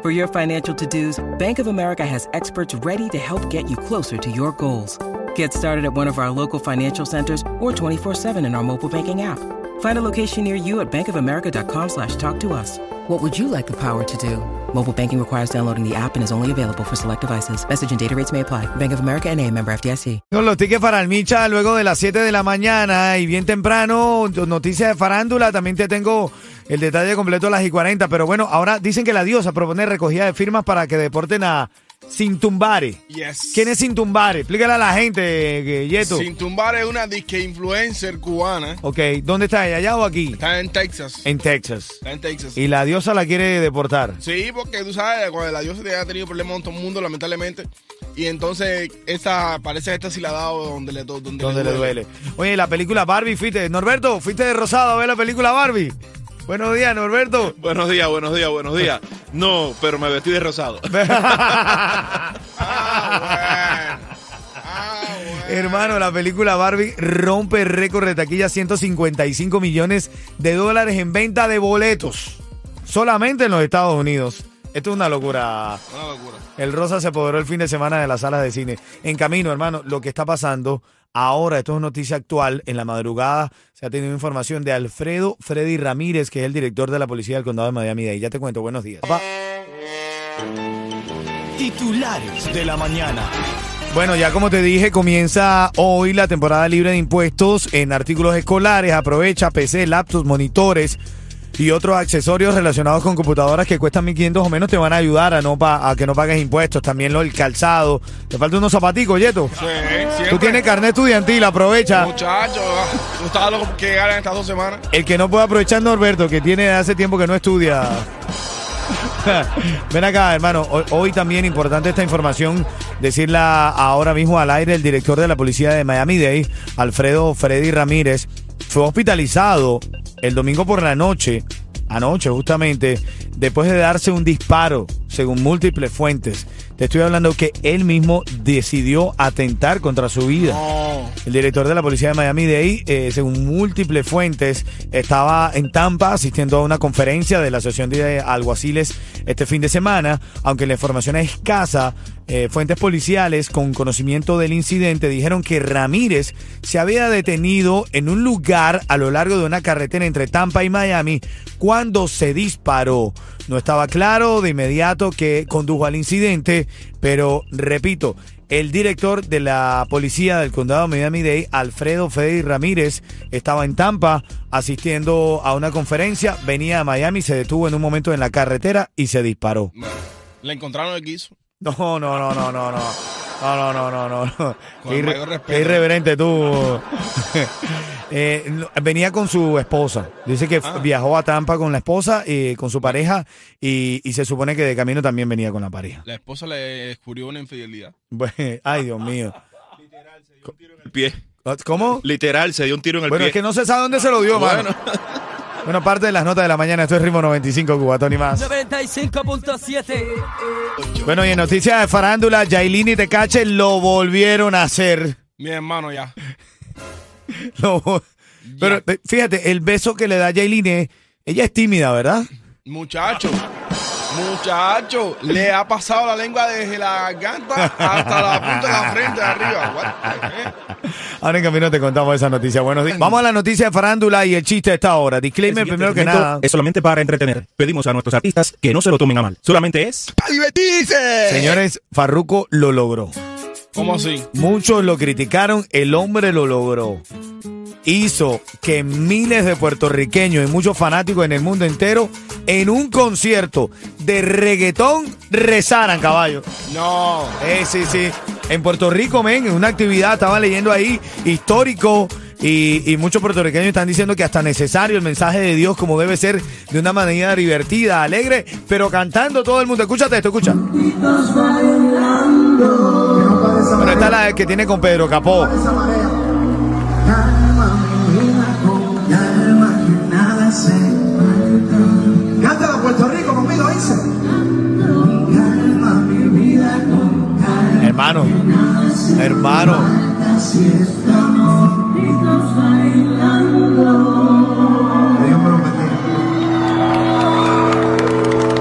For your financial to dos, Bank of America has experts ready to help get you closer to your goals. Get started at one of our local financial centers or 24-7 in our mobile banking app. Find a location near you at bankofamerica.com slash talk to us. What would you like the power to do? Mobile banking requires downloading the app and is only available for select devices. Message and data rates may apply. Bank of America and a member FDIC. Con los tickets para el Micha luego de las 7 de la mañana y bien temprano, noticias de farándula, también te tengo el detalle completo a las y 40, pero bueno, ahora dicen que la diosa propone recogida de firmas para que deporten a Sintumbare. Yes. ¿Quién es Sintumbare? Explícale a la gente, Yeto. Sintumbare es una disque influencer cubana. Ok, ¿dónde está ella? ¿Allá o aquí? Está en Texas. En Texas. Está en Texas. Y la diosa la quiere deportar. Sí, porque tú sabes, cuando la diosa ha tenido problemas con todo el mundo, lamentablemente. Y entonces, esta, parece que esta sí la ha dado donde le, donde donde le duele. Oye, la película Barbie, fuiste. Norberto, fuiste de Rosado a ver la película Barbie. Buenos días, Norberto. Buenos días, buenos días, buenos días. No, pero me vestí de rosado. Ah, Hermano, la película Barbie rompe el récord de taquilla 155 millones de dólares en venta de boletos. Solamente en los Estados Unidos. Esto es una locura. Una locura. El Rosa se apoderó el fin de semana de las salas de cine. En camino, hermano, lo que está pasando ahora, esto es noticia actual, en la madrugada se ha tenido información de Alfredo Freddy Ramírez, que es el director de la policía del condado de Miami-Dade. Ya te cuento, buenos días. Papá. Titulares de la mañana. Bueno, ya como te dije, comienza hoy la temporada libre de impuestos en artículos escolares. Aprovecha PC, laptops, monitores y otros accesorios relacionados con computadoras que cuestan 1.500 o menos te van a ayudar a, no pa- a que no pagues impuestos. También lo el calzado. Te falta unos zapaticos, Yeto. Sí, siempre. Tú tienes carnet estudiantil, aprovecha. Muchacho, tú estabas loco que llegaran estas dos semanas. El que no puede aprovechar Norberto, que tiene hace tiempo que no estudia. Ven acá, hermano. Hoy, hoy también importante esta información, decirla ahora mismo al aire. El director de la policía de Miami-Dade, Alfredo Freddy Ramírez, fue hospitalizado el domingo por la noche, anoche justamente, después de darse un disparo, según múltiples fuentes. Te estoy hablando que él mismo decidió atentar contra su vida. No. El director de la policía de Miami-Dade, eh, según múltiples fuentes, estaba en Tampa asistiendo a una conferencia de la Asociación de Alguaciles este fin de semana. Aunque la información es escasa, eh, fuentes policiales con conocimiento del incidente dijeron que Ramírez se había detenido en un lugar a lo largo de una carretera entre Tampa y Miami cuando se disparó. No estaba claro de inmediato que condujo al incidente, pero repito, el director de la policía del condado de Miami-Dade, Alfredo Freddy Ramírez, estaba en Tampa asistiendo a una conferencia, venía a Miami, se detuvo en un momento en la carretera y se disparó. Le encontraron el guiso. No, no, no, no, no, no. No, no, no, no, no. Con Qué el irre- mayor respeto. qué irreverente tú. Eh, no, venía con su esposa. Dice que Ah. viajó a Tampa con la esposa y con su pareja y, y se supone que de camino también venía con la pareja. La esposa le descubrió una infidelidad. Bueno, ay, Dios mío. El pie. ¿Cómo? Literal, se dio un tiro en el Bueno, pie. es que no se sabe dónde se lo dio, mano. Bueno, parte de las notas de la mañana. Esto es Ritmo 95, Cubatón y más. 95.7. Bueno, y en noticias de farándula, Yailin y Tecache lo volvieron a hacer. Mi hermano ya. Lo Pero eh, fíjate, el beso que le da Yailin es... Ella es tímida, ¿verdad? Muchacho. Muchacho, le ha pasado la lengua desde la garganta hasta la punta de la frente de arriba. What the heck? Ahora en camino te contamos esa noticia. Buenos días. Vamos a la noticia de farándula y el chiste de esta hora. Disclaimer primero que nada. Es solamente para entretener. Pedimos a nuestros artistas que no se lo tomen a mal. Solamente es. ¡Para divertirse! Señores, Farruco lo logró. ¿Cómo así? Muchos lo criticaron, el hombre lo logró. Hizo que miles de puertorriqueños y muchos fanáticos en el mundo entero en un concierto de reggaetón rezaran, caballo. No. Eh, sí, sí. En Puerto Rico, men, en una actividad, estaba leyendo ahí, histórico, Y, y muchos puertorriqueños están diciendo que hasta necesario el mensaje de Dios como debe ser de una manera divertida, alegre, pero cantando todo el mundo. Escúchate esto, escucha. Bueno, esta es la que tiene con Pedro Capó. Cántala Puerto Rico conmigo, dice. Hermano, hermano. Dios me lo bendiga.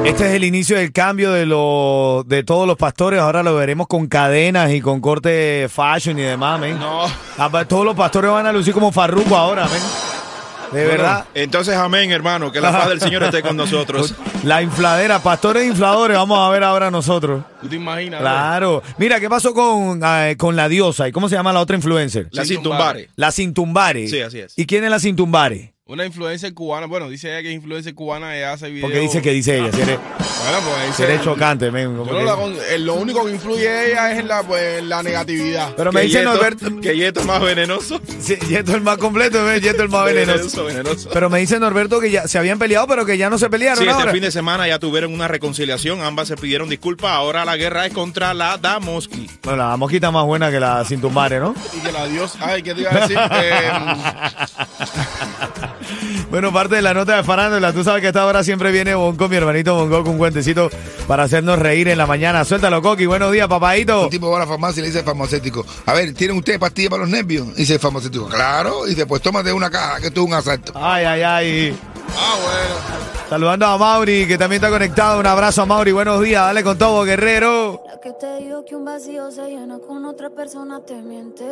Este es el inicio del cambio de los de todos los pastores. Ahora lo veremos con cadenas y con corte fashion y demás, men. No. Todos los pastores van a lucir como farruco ahora, men. De verdad. Entonces, amén, hermano. Que la paz del Señor esté con nosotros. La infladera, pastores infladores, vamos a ver ahora nosotros. ¿Tú te imaginas? Claro. Mira, ¿qué pasó con, eh, con la diosa? ¿Y cómo se llama la otra influencer? La Sin Cintumbare. La Cintumbare. Sí, así es. ¿Y quién es la Cintumbare? Una influencer cubana, bueno, dice ella que es influencer cubana, ella hace videos. Porque dice que dice ella. Si eres, Bueno, pues si eres chocante, men. Yo como no que- la con- eh, lo único que influye ella es en la, pues, la negatividad. Pero me dice Norberto. Que Yeto es más venenoso. Sí, Yeto el más completo, men, Yeto el más venenoso. Venenoso, venenoso. Pero me dice Norberto que ya se habían peleado, pero que ya no se pelearon Sí, este ahora. fin de semana ya tuvieron una reconciliación, ambas se pidieron disculpas, ahora la guerra es contra la Damoski. Bueno, la mosquita más buena que la Cintumbare, ¿no? Y que la Dios. Ay, ¿qué te iba a decir? Eh, Bueno, parte de la nota de farándula. Tú sabes que a esta hora siempre viene Bonco, mi hermanito Bonco, con un cuentecito para hacernos reír en la mañana. Suéltalo, Coqui. Buenos días, papadito. Un tipo va a la farmacia y le dice al farmacéutico, a ver, ¿tienen ustedes pastillas para los nervios? Y dice el farmacéutico, claro. Y dice, pues tómate una caja, que esto es un asalto. Ay, ay, ay. Ah, bueno. Saludando a Mauri, que también está conectado. Un abrazo a Mauri. Buenos días. Dale con todo, guerrero. La que te digo que un vacío se llena con otra persona te miente.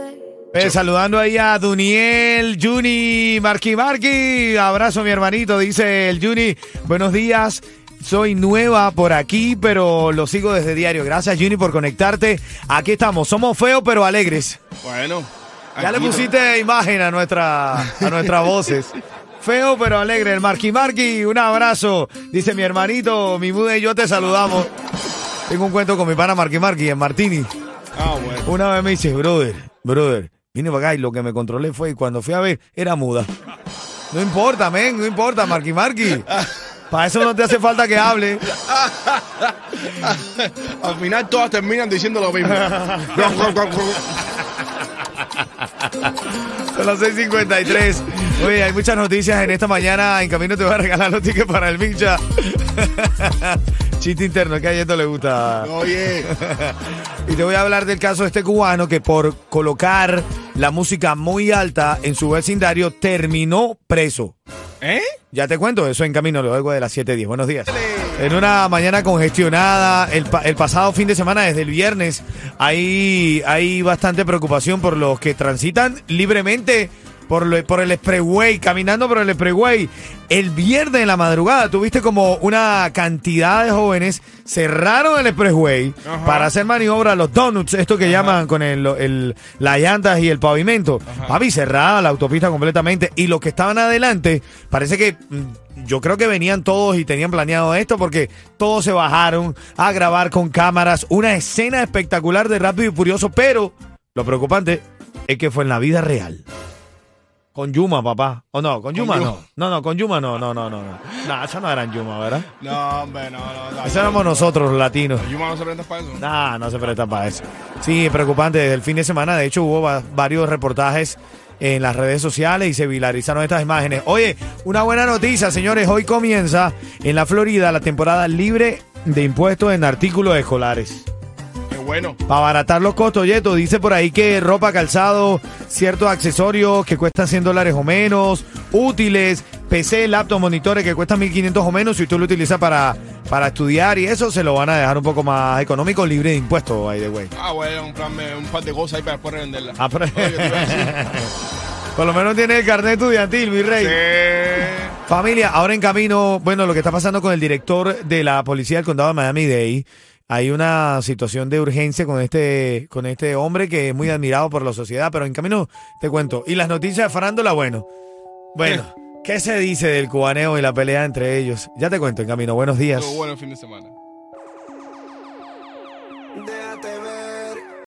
Eh, saludando ahí a Duniel, Juni, Marqui Marqui. Abrazo, mi hermanito, dice el Juni. Buenos días. Soy nueva por aquí, pero lo sigo desde diario. Gracias, Juni, por conectarte. Aquí estamos. Somos feos, pero alegres. Bueno. Ya le pusiste imagen a, nuestra, a nuestras voces. Feo pero alegre, el Marqui Marqui, un abrazo. Dice mi hermanito, mi muda y yo te saludamos. Tengo un cuento con mi pana Marqui Marqui en Martini. Ah, bueno. Una vez me dice, brother, brother, vine para acá y lo que me controlé fue y cuando fui a ver, era muda. No importa, men, no importa, Marqui Marqui. Para eso no te hace falta que hable. Al final todas terminan diciendo lo mismo. Son las 6:53. Oye, hay muchas noticias en esta mañana. En camino te voy a regalar los tickets para el Mincha. Chiste interno, que a Yeto le gusta. Oye. Y te voy a hablar del caso de este cubano que por colocar la música muy alta en su vecindario terminó preso. ¿Eh? Ya te cuento eso en camino luego de las 7.10. Buenos días. En una mañana congestionada, el, pa- el pasado fin de semana, desde el viernes, hay, hay bastante preocupación por los que transitan libremente por, lo- por el expressway, caminando por el expressway. El viernes en la madrugada tuviste como una cantidad de jóvenes cerraron el expressway Ajá. para hacer maniobra los donuts, esto que llaman con el, el- las llantas y el pavimento. Papi, cerrada la autopista completamente. Y los que estaban adelante, parece que mm, yo creo que venían todos y tenían planeado esto porque todos se bajaron a grabar con cámaras. Una escena espectacular de Rápido y Furioso, pero lo preocupante es que fue en la vida real. Con Yuma, papá. ¿O no? ¿Con Yuma no? No, no, con Yuma no, no, no, no. No, nah, esas no eran Yuma, ¿verdad? No, hombre, no, no. no. Esos éramos nosotros, los latinos. Yuma no se presta para eso. Nah, no se presta para eso. Sí, preocupante. Desde el fin de semana, de hecho, hubo va- varios reportajes en las redes sociales y se viralizaron estas imágenes. Oye, una buena noticia, señores. Hoy comienza en la Florida la temporada libre de impuestos en artículos escolares. Bueno. Para abaratar los costos, Yeto, dice por ahí que ropa, calzado, ciertos accesorios que cuestan 100 dólares o menos, útiles, PC, laptop, monitores que cuestan 1500 o menos, si tú lo utilizas para, para estudiar y eso, se lo van a dejar un poco más económico, libre de impuestos, by the way. Ah, bueno, un, plan, un par de cosas ahí para después revenderla. Ah, pero-. Por lo menos tiene el carnet estudiantil, mi rey. Sí. Familia, ahora en camino, bueno, lo que está pasando con el director de la policía del condado de Miami-Dade, hay una situación de urgencia con este, con este hombre que es muy admirado por la sociedad, pero en camino te cuento. Y las noticias de farándula, bueno. Bueno, ¿qué se dice del cubaneo y la pelea entre ellos? Ya te cuento en camino. Buenos días. Estuvo bueno fin de semana.